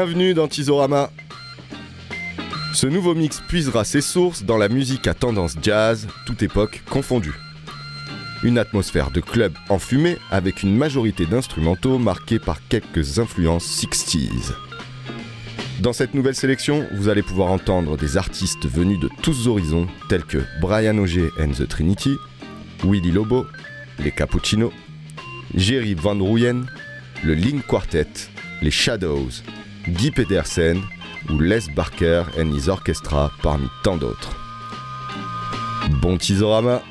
Bienvenue dans Tizorama. Ce nouveau mix puisera ses sources dans la musique à tendance jazz, toute époque confondue. Une atmosphère de club enfumée avec une majorité d'instrumentaux marqués par quelques influences 60s. Dans cette nouvelle sélection, vous allez pouvoir entendre des artistes venus de tous horizons tels que Brian Auger and the Trinity, Willy Lobo, les Cappuccino, Jerry Van Ruyen, le Link Quartet, les Shadows, Guy Pedersen ou Les Barker and his Orchestra parmi tant d'autres. Bon Tizorama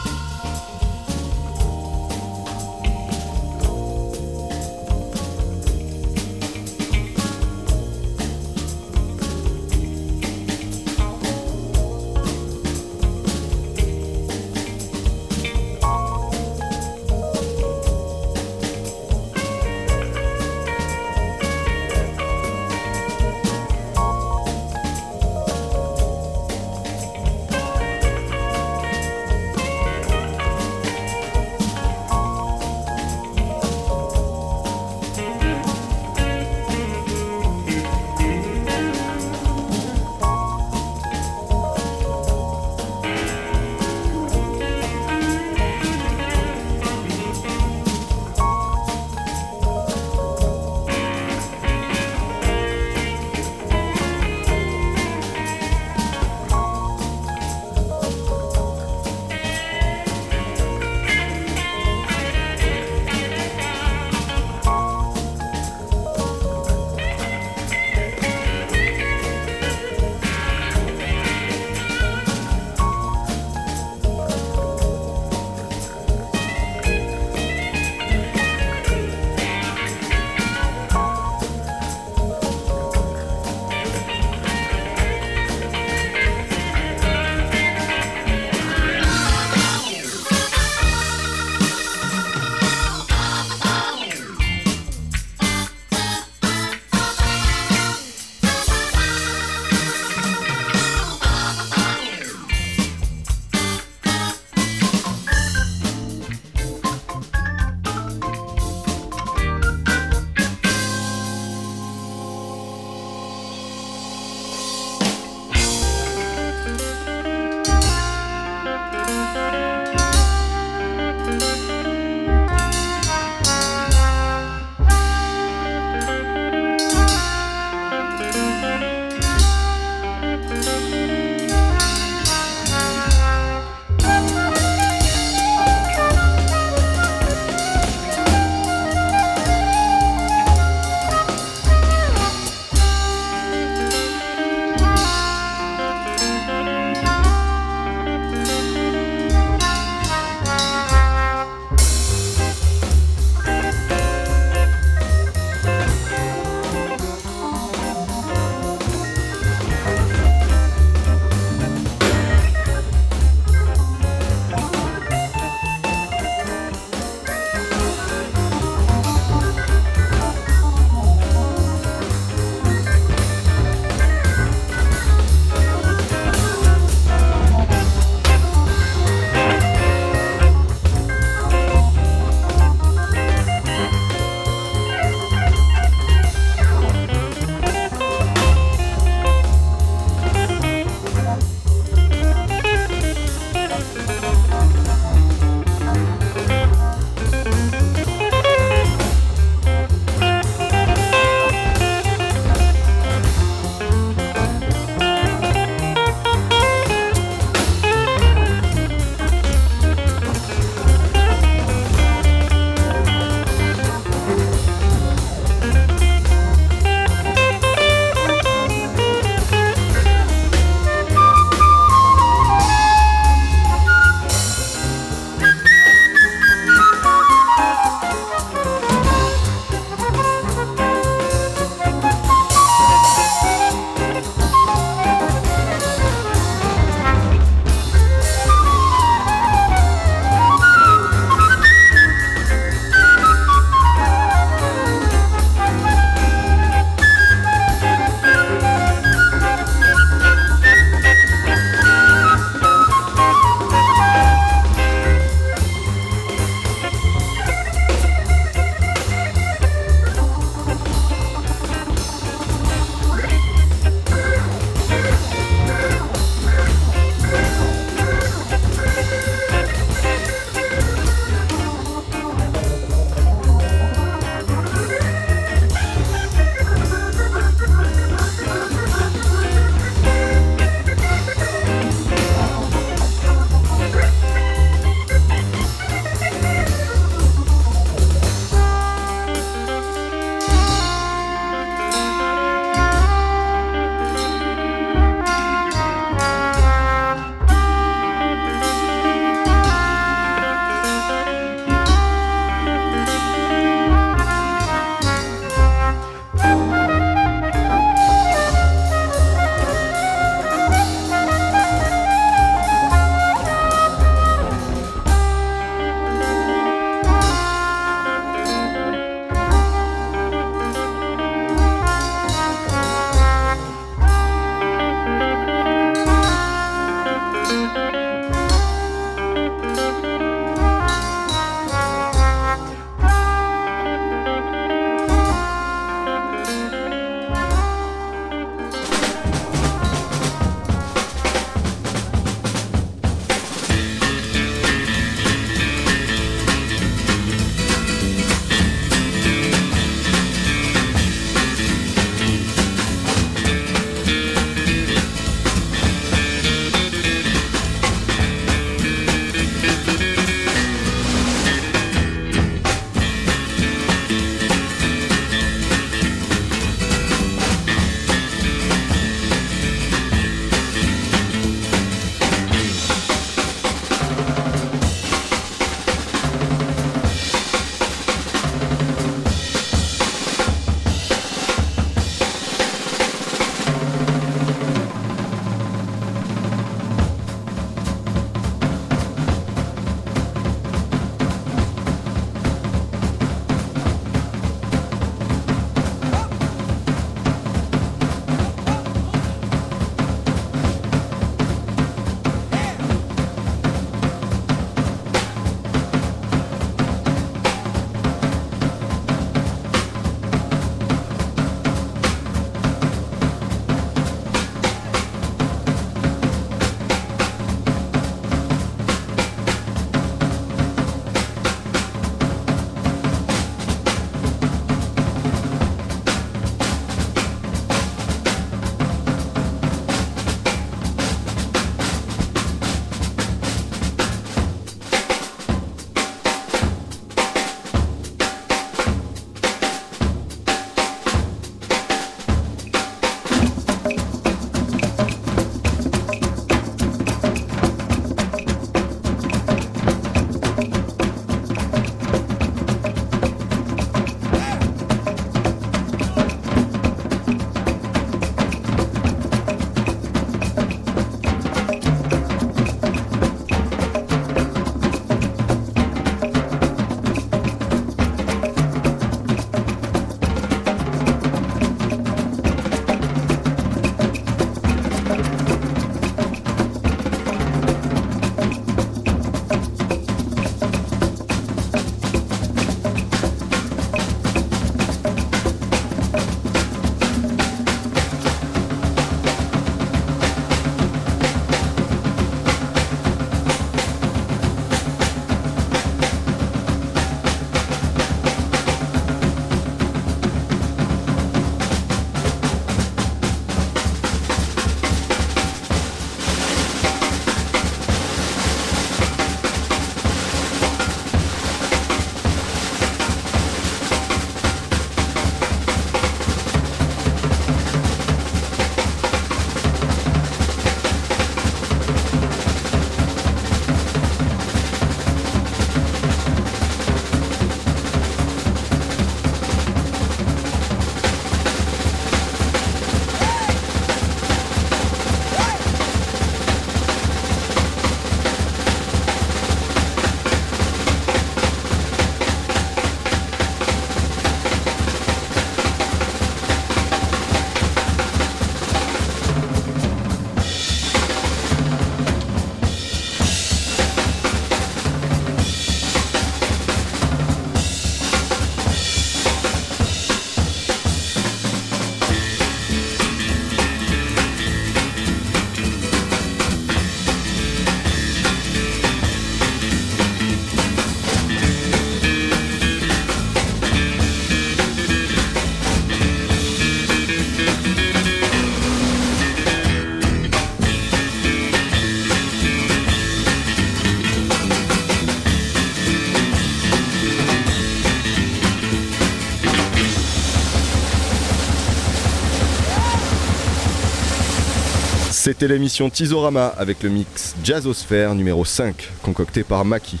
C'était l'émission Tizorama avec le mix Jazzosphère numéro 5, concocté par Maki.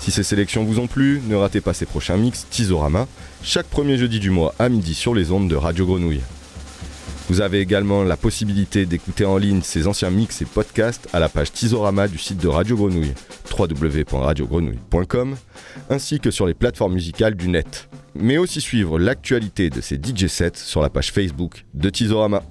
Si ces sélections vous ont plu, ne ratez pas ces prochains mix Tizorama, chaque premier jeudi du mois à midi sur les ondes de Radio Grenouille. Vous avez également la possibilité d'écouter en ligne ces anciens mix et podcasts à la page Tizorama du site de Radio Grenouille, www.radiogrenouille.com, ainsi que sur les plateformes musicales du net. Mais aussi suivre l'actualité de ces DJ sets sur la page Facebook de Tizorama.